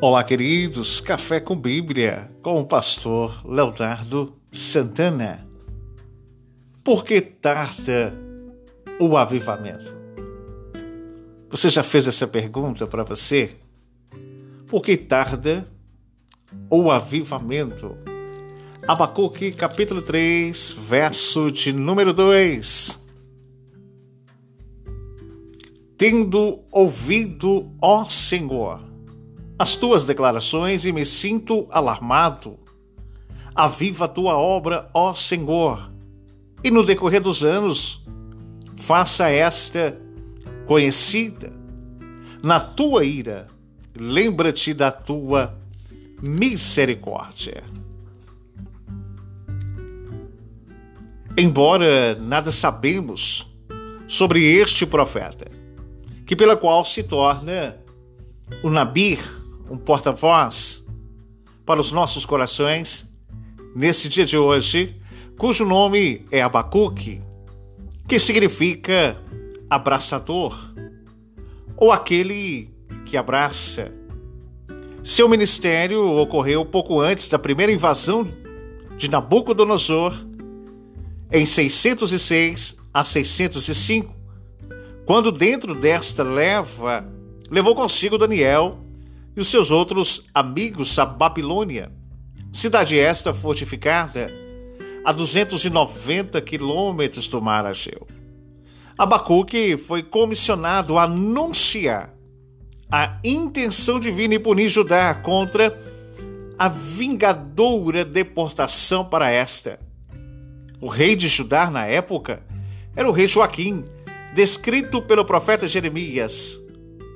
Olá, queridos. Café com Bíblia com o pastor Leonardo Santana. Por que tarda o avivamento? Você já fez essa pergunta para você? Por que tarda o avivamento? Abacuque, capítulo 3, verso de número 2. Tendo ouvido, ó Senhor, as tuas declarações e me sinto alarmado. Aviva a tua obra, ó Senhor, e no decorrer dos anos, faça esta conhecida. Na tua ira, lembra-te da tua misericórdia. Embora nada sabemos sobre este profeta, que pela qual se torna o Nabir, um porta-voz para os nossos corações nesse dia de hoje, cujo nome é Abacuque, que significa abraçador ou aquele que abraça. Seu ministério ocorreu pouco antes da primeira invasão de Nabucodonosor, em 606 a 605, quando dentro desta leva levou consigo Daniel e os seus outros amigos a Babilônia, cidade esta fortificada a 290 quilômetros do mar Ageu. Abacuque foi comissionado a anunciar a intenção divina e punir Judá contra a vingadora deportação para esta. O rei de Judá na época era o rei Joaquim, descrito pelo profeta Jeremias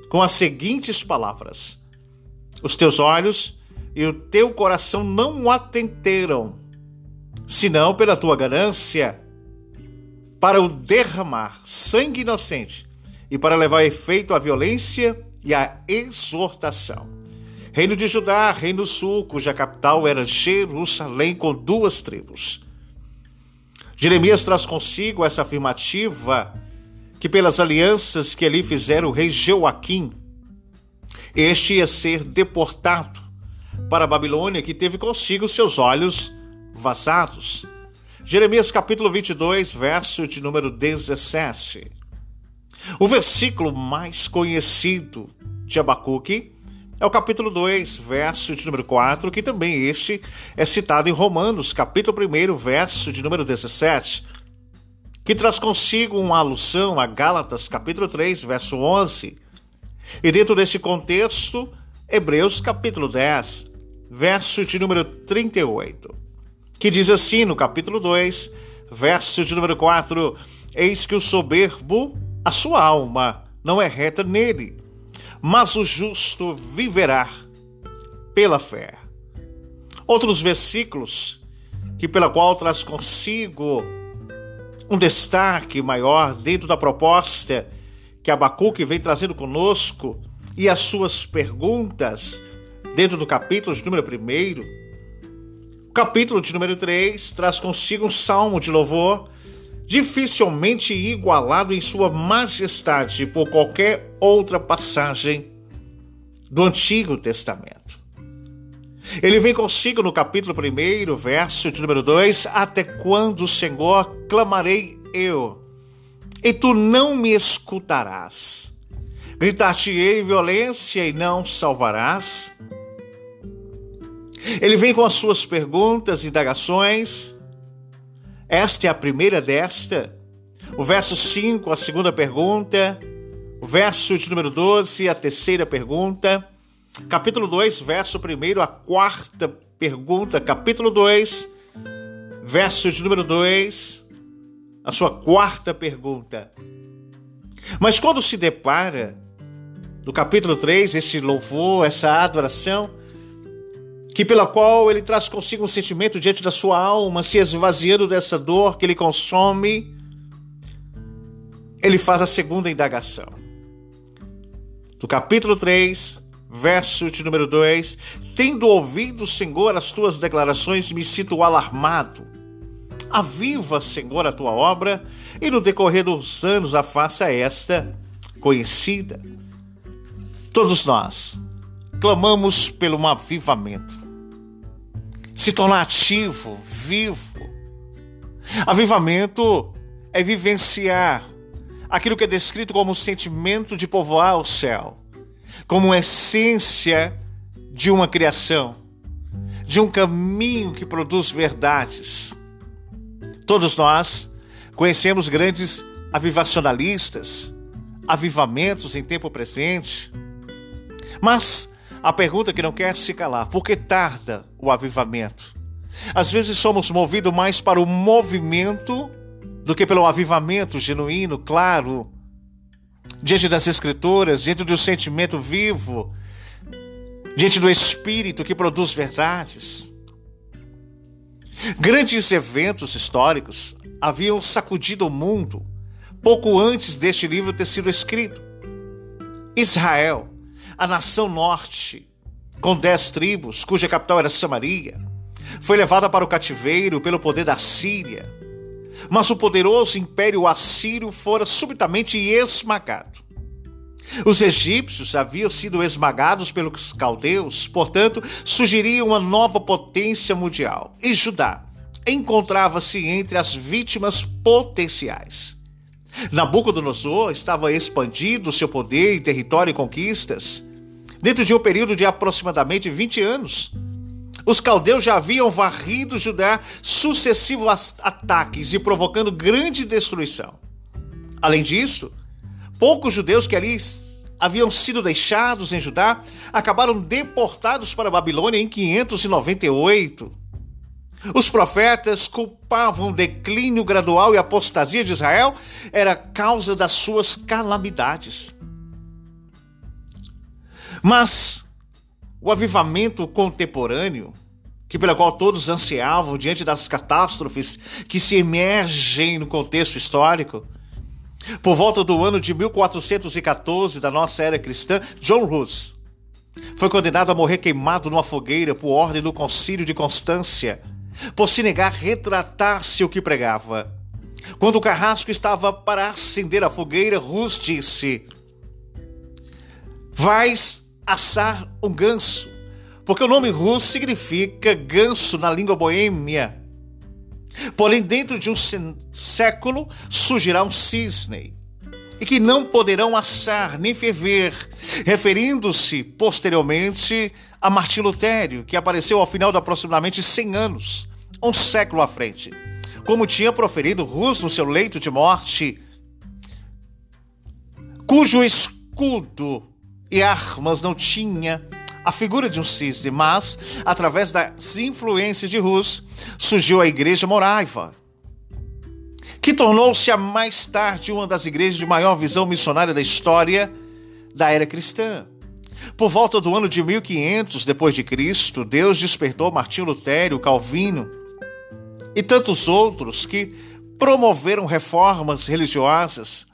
com as seguintes palavras: os teus olhos e o teu coração não atenteram, senão pela tua ganância, para o derramar sangue inocente e para levar efeito a violência e a exortação. Reino de Judá, Reino Sul, cuja capital era Jerusalém, com duas tribos. Jeremias traz consigo essa afirmativa que, pelas alianças que ali fizeram o rei Joaquim, este ia ser deportado para a Babilônia, que teve consigo seus olhos vazados. Jeremias capítulo 22, verso de número 17. O versículo mais conhecido de Abacuque é o capítulo 2, verso de número 4, que também este é citado em Romanos, capítulo 1, verso de número 17, que traz consigo uma alusão a Gálatas, capítulo 3, verso 11, e dentro desse contexto, Hebreus capítulo 10, verso de número 38, que diz assim no capítulo 2, verso de número 4: Eis que o soberbo, a sua alma não é reta nele, mas o justo viverá pela fé. Outros versículos que pela qual traz consigo um destaque maior dentro da proposta que Abacuque vem trazendo conosco e as suas perguntas dentro do capítulo de número 1. O capítulo de número 3 traz consigo um salmo de louvor dificilmente igualado em sua majestade por qualquer outra passagem do Antigo Testamento. Ele vem consigo no capítulo 1, verso de número 2: Até quando, Senhor, clamarei eu? E tu não me escutarás. Gritar-te-ei violência e não salvarás. Ele vem com as suas perguntas e indagações. Esta é a primeira desta. O verso 5, a segunda pergunta. O verso de número 12, a terceira pergunta. Capítulo 2, verso 1, a quarta pergunta. Capítulo 2, verso de número 2 a sua quarta pergunta. Mas quando se depara no capítulo 3, esse louvor, essa adoração, que pela qual ele traz consigo um sentimento diante da sua alma, se esvaziando dessa dor que ele consome, ele faz a segunda indagação. Do capítulo 3, verso de número 2: Tendo ouvido, Senhor, as tuas declarações, me sinto alarmado Aviva, Senhor, a tua obra e no decorrer dos anos a faça esta conhecida. Todos nós clamamos pelo um avivamento. Se tornar ativo, vivo. Avivamento é vivenciar aquilo que é descrito como o sentimento de povoar o céu, como essência de uma criação, de um caminho que produz verdades. Todos nós conhecemos grandes avivacionalistas, avivamentos em tempo presente. Mas a pergunta que não quer se calar: por que tarda o avivamento? Às vezes somos movidos mais para o movimento do que pelo avivamento genuíno, claro, diante das Escrituras, diante do sentimento vivo, diante do Espírito que produz verdades. Grandes eventos históricos haviam sacudido o mundo pouco antes deste livro ter sido escrito. Israel, a nação norte, com dez tribos, cuja capital era Samaria, foi levada para o cativeiro pelo poder da Síria mas o poderoso império assírio fora subitamente esmagado. Os egípcios haviam sido esmagados pelos caldeus, portanto, surgiria uma nova potência mundial. E Judá encontrava-se entre as vítimas potenciais. Nabucodonosor estava expandindo seu poder e território e conquistas dentro de um período de aproximadamente 20 anos. Os caldeus já haviam varrido Judá sucessivos ataques e provocando grande destruição. Além disso, poucos judeus que ali haviam sido deixados em Judá acabaram deportados para a Babilônia em 598. Os profetas culpavam o declínio gradual e apostasia de Israel era causa das suas calamidades. Mas o avivamento contemporâneo, que pela qual todos ansiavam diante das catástrofes que se emergem no contexto histórico, por volta do ano de 1414 da nossa era cristã, John Hus foi condenado a morrer queimado numa fogueira por ordem do Concílio de Constância, por se negar a retratar-se o que pregava. Quando o carrasco estava para acender a fogueira, Hus disse: Vais assar um ganso, porque o nome russo significa ganso na língua boêmia. Porém, dentro de um século surgirá um cisne, e que não poderão assar nem ferver, referindo-se posteriormente a Martim Lutério, que apareceu ao final de aproximadamente 100 anos, um século à frente, como tinha proferido Rus no seu leito de morte, cujo escudo e armas não tinha a figura de um cisne, mas, através das influências de Rus, surgiu a Igreja Moraiva, que tornou-se a mais tarde uma das igrejas de maior visão missionária da história da era cristã. Por volta do ano de 1500 depois de Cristo, Deus despertou Martinho Lutero, Calvino e tantos outros que promoveram reformas religiosas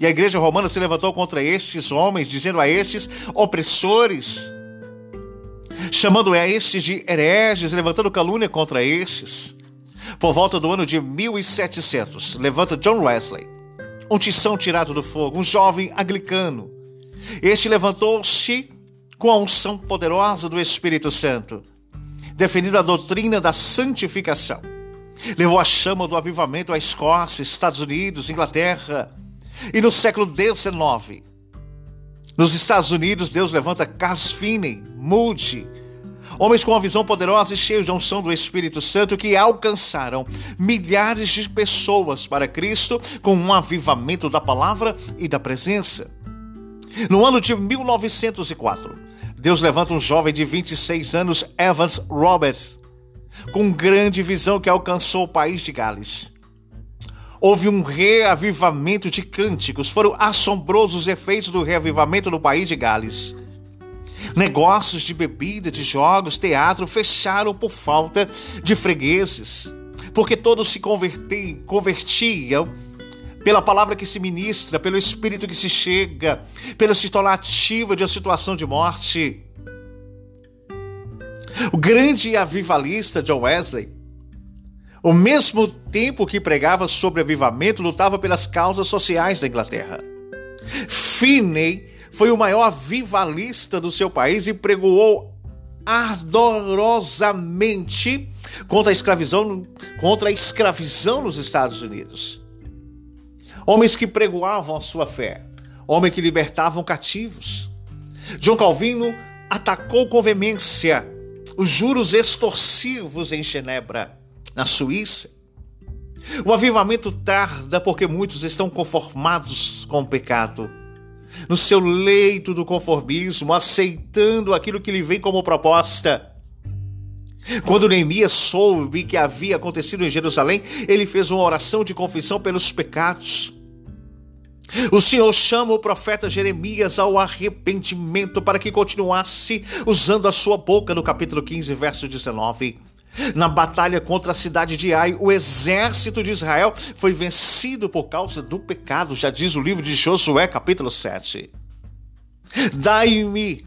e a igreja romana se levantou contra estes homens, dizendo a estes opressores, chamando a estes de hereges, levantando calúnia contra estes. Por volta do ano de 1700, levanta John Wesley, um tição tirado do fogo, um jovem anglicano. Este levantou-se com a unção poderosa do Espírito Santo, defendendo a doutrina da santificação. Levou a chama do avivamento à Escócia, Estados Unidos, Inglaterra, e no século XIX, nos Estados Unidos, Deus levanta Carlos Finney, Moody, homens com uma visão poderosa e cheios de unção do Espírito Santo que alcançaram milhares de pessoas para Cristo com um avivamento da palavra e da presença. No ano de 1904, Deus levanta um jovem de 26 anos, Evans Roberts, com grande visão que alcançou o país de Gales. Houve um reavivamento de cânticos, foram assombrosos efeitos do reavivamento no país de Gales. Negócios de bebida, de jogos, teatro fecharam por falta de fregueses, porque todos se convertiam pela palavra que se ministra, pelo espírito que se chega, pela se tornar ativa de uma situação de morte. O grande avivalista John Wesley ao mesmo tempo que pregava sobre avivamento, lutava pelas causas sociais da Inglaterra. Finney foi o maior vivalista do seu país e pregoou ardorosamente contra a escravidão, contra a escravidão nos Estados Unidos. Homens que pregoavam a sua fé, homens que libertavam cativos. John Calvino atacou com veemência os juros extorsivos em Genebra, na Suíça. O avivamento tarda porque muitos estão conformados com o pecado no seu leito do conformismo, aceitando aquilo que lhe vem como proposta. Quando Neemias soube que havia acontecido em Jerusalém, ele fez uma oração de confissão pelos pecados. O Senhor chama o profeta Jeremias ao arrependimento para que continuasse usando a sua boca no capítulo 15, verso 19. Na batalha contra a cidade de Ai, o exército de Israel foi vencido por causa do pecado, já diz o livro de Josué, capítulo 7. Dai-me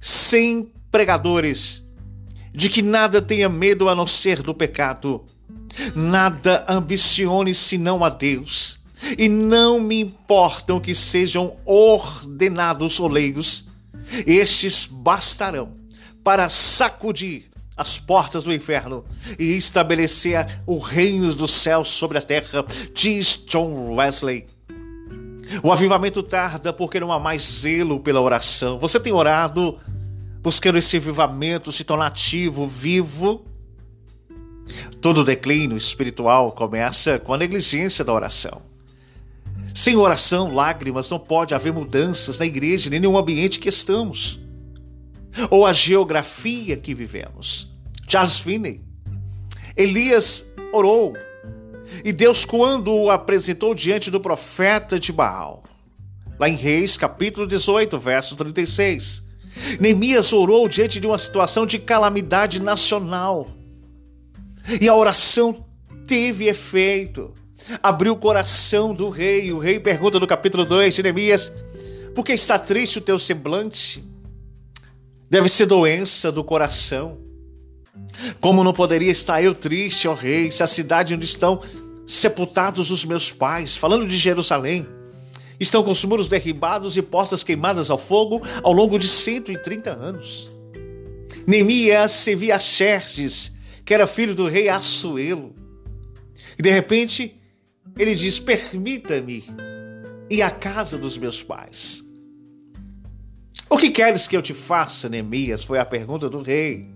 cem pregadores de que nada tenha medo a não ser do pecado, nada ambicione senão a Deus, e não me importam que sejam ordenados ou leigos, estes bastarão para sacudir as portas do inferno e estabelecer o reino dos céus sobre a terra, diz John Wesley. O avivamento tarda porque não há mais zelo pela oração. Você tem orado buscando esse avivamento se tornar ativo, vivo? Todo declínio espiritual começa com a negligência da oração. Sem oração, lágrimas, não pode haver mudanças na igreja nem no ambiente que estamos ou a geografia que vivemos. Charles Finney. Elias orou e Deus, quando o apresentou diante do profeta de Baal, lá em Reis, capítulo 18, verso 36, Neemias orou diante de uma situação de calamidade nacional e a oração teve efeito. Abriu o coração do rei. O rei pergunta no capítulo 2 de Neemias: Por que está triste o teu semblante? Deve ser doença do coração. Como não poderia estar eu triste, ó rei, se a cidade onde estão sepultados os meus pais, falando de Jerusalém, estão com os muros derribados e portas queimadas ao fogo ao longo de 130 anos. Neemias servia a Xerxes, que era filho do rei Assuelo. E de repente, ele diz: Permita-me ir à casa dos meus pais. O que queres que eu te faça, Neemias? Foi a pergunta do rei.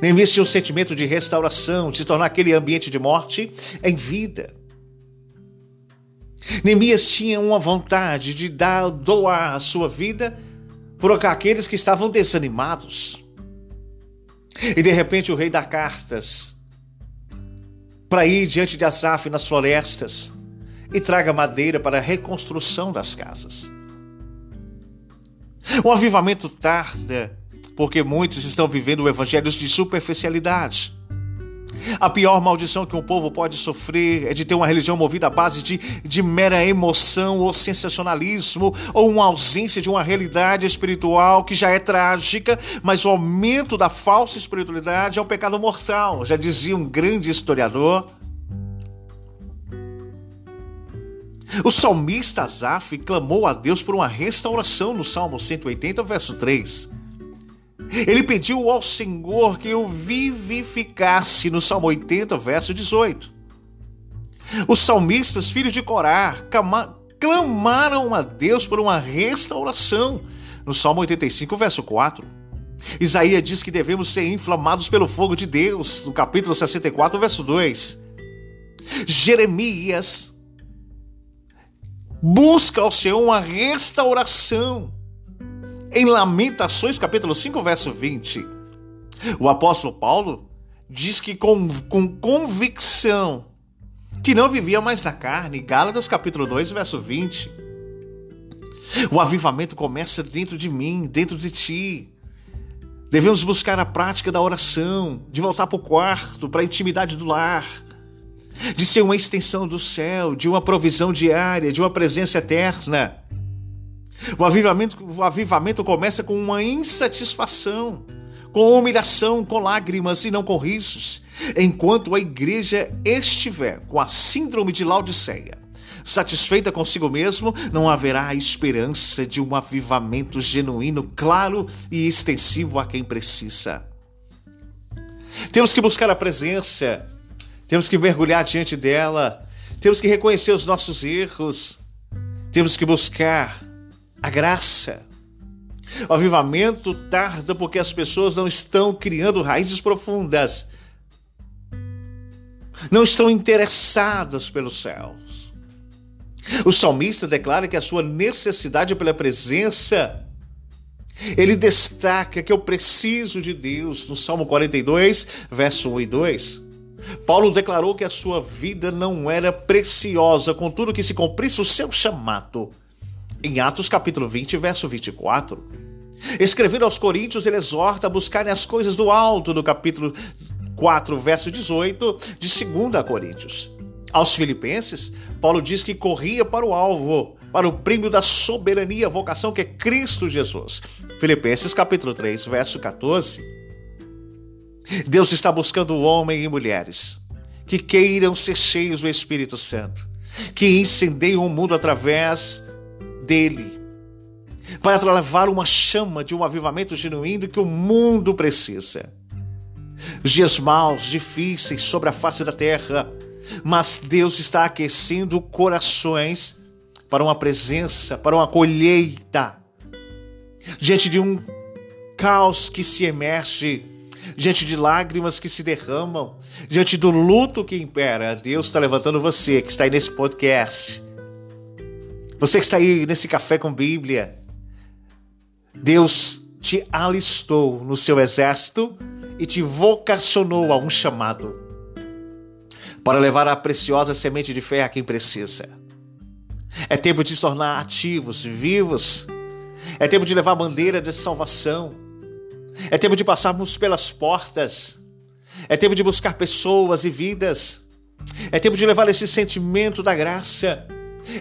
Neemias tinha um sentimento de restauração, de tornar aquele ambiente de morte em vida. Neemias tinha uma vontade de dar, doar a sua vida por aqueles que estavam desanimados. E de repente o rei dá cartas para ir diante de Asaf nas florestas e traga madeira para a reconstrução das casas. O avivamento tarda porque muitos estão vivendo o evangelho de superficialidade. A pior maldição que um povo pode sofrer é de ter uma religião movida à base de, de mera emoção ou sensacionalismo, ou uma ausência de uma realidade espiritual que já é trágica, mas o aumento da falsa espiritualidade é um pecado mortal, já dizia um grande historiador. O salmista Asaf clamou a Deus por uma restauração no Salmo 180, verso 3. Ele pediu ao Senhor que o vivificasse no Salmo 80, verso 18. Os salmistas, filhos de Corá, clamaram a Deus por uma restauração no Salmo 85, verso 4. Isaías diz que devemos ser inflamados pelo fogo de Deus, no capítulo 64, verso 2. Jeremias busca ao Senhor uma restauração. Em Lamentações, capítulo 5, verso 20, o apóstolo Paulo diz que com, com convicção que não vivia mais na carne. Gálatas, capítulo 2, verso 20. O avivamento começa dentro de mim, dentro de ti. Devemos buscar a prática da oração, de voltar para o quarto, para a intimidade do lar de ser uma extensão do céu, de uma provisão diária, de uma presença eterna. O avivamento, o avivamento começa com uma insatisfação, com humilhação, com lágrimas e não com risos, enquanto a igreja estiver com a síndrome de Laodiceia, satisfeita consigo mesmo, não haverá esperança de um avivamento genuíno, claro e extensivo a quem precisa. Temos que buscar a presença, temos que mergulhar diante dela, temos que reconhecer os nossos erros, temos que buscar a graça. O avivamento tarda porque as pessoas não estão criando raízes profundas, não estão interessadas pelos céus. O salmista declara que a sua necessidade pela presença ele destaca que eu preciso de Deus no Salmo 42, verso 1 e 2. Paulo declarou que a sua vida não era preciosa, contudo que se cumprisse o seu chamado. Em Atos capítulo 20, verso 24. Escrevendo aos Coríntios, ele exorta a buscarem as coisas do alto, no capítulo 4, verso 18 de 2 Coríntios. Aos Filipenses, Paulo diz que corria para o alvo, para o prêmio da soberania, vocação que é Cristo Jesus. Filipenses capítulo 3, verso 14. Deus está buscando homens e mulheres que queiram ser cheios do Espírito Santo, que incendeiam o mundo através dele, para levar uma chama de um avivamento genuíno que o mundo precisa. Os dias maus, difíceis sobre a face da terra, mas Deus está aquecendo corações para uma presença, para uma colheita, diante de um caos que se emerge, diante de lágrimas que se derramam, diante do luto que impera. Deus está levantando você que está aí nesse podcast, você que está aí nesse café com Bíblia. Deus te alistou no seu exército e te vocacionou a um chamado para levar a preciosa semente de fé a quem precisa. É tempo de se tornar ativos, vivos. É tempo de levar a bandeira de salvação. É tempo de passarmos pelas portas. É tempo de buscar pessoas e vidas. É tempo de levar esse sentimento da graça.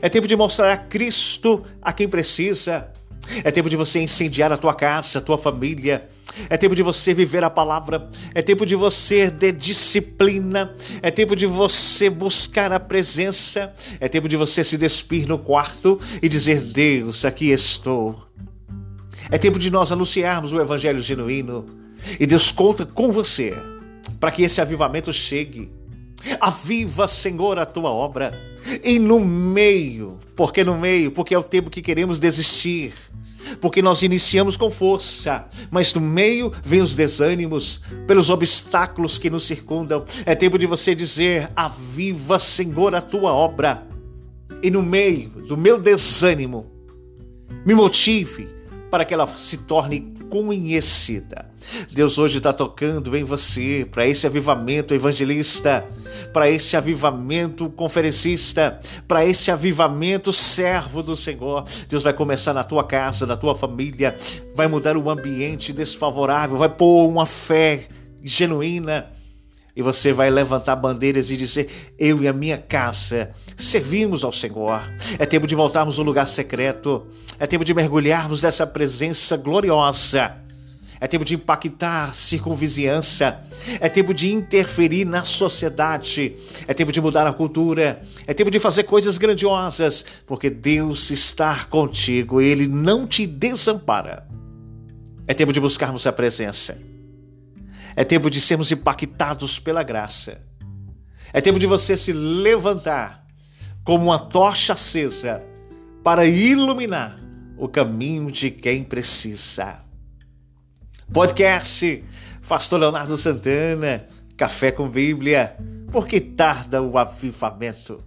É tempo de mostrar a Cristo a quem precisa. É tempo de você incendiar a tua casa, a tua família. É tempo de você viver a palavra. É tempo de você ter disciplina. É tempo de você buscar a presença. É tempo de você se despir no quarto e dizer: Deus, aqui estou. É tempo de nós anunciarmos o evangelho genuíno. E Deus conta com você para que esse avivamento chegue. Aviva, Senhor, a tua obra. E no meio, porque no meio, porque é o tempo que queremos desistir porque nós iniciamos com força, mas no meio vem os desânimos, pelos obstáculos que nos circundam. É tempo de você dizer: Aviva, Senhor, a tua obra. E no meio do meu desânimo, me motive para que ela se torne conhecida. Deus hoje está tocando em você para esse avivamento evangelista, para esse avivamento conferencista, para esse avivamento servo do Senhor. Deus vai começar na tua casa, na tua família, vai mudar o ambiente desfavorável, vai pôr uma fé genuína e você vai levantar bandeiras e dizer: Eu e a minha casa servimos ao Senhor. É tempo de voltarmos ao lugar secreto. É tempo de mergulharmos nessa presença gloriosa. É tempo de impactar circunvizinhança. É tempo de interferir na sociedade. É tempo de mudar a cultura. É tempo de fazer coisas grandiosas, porque Deus está contigo. Ele não te desampara. É tempo de buscarmos a presença. É tempo de sermos impactados pela graça. É tempo de você se levantar como uma tocha acesa para iluminar o caminho de quem precisa. Podcast Pastor Leonardo Santana, Café com Bíblia, porque tarda o avivamento.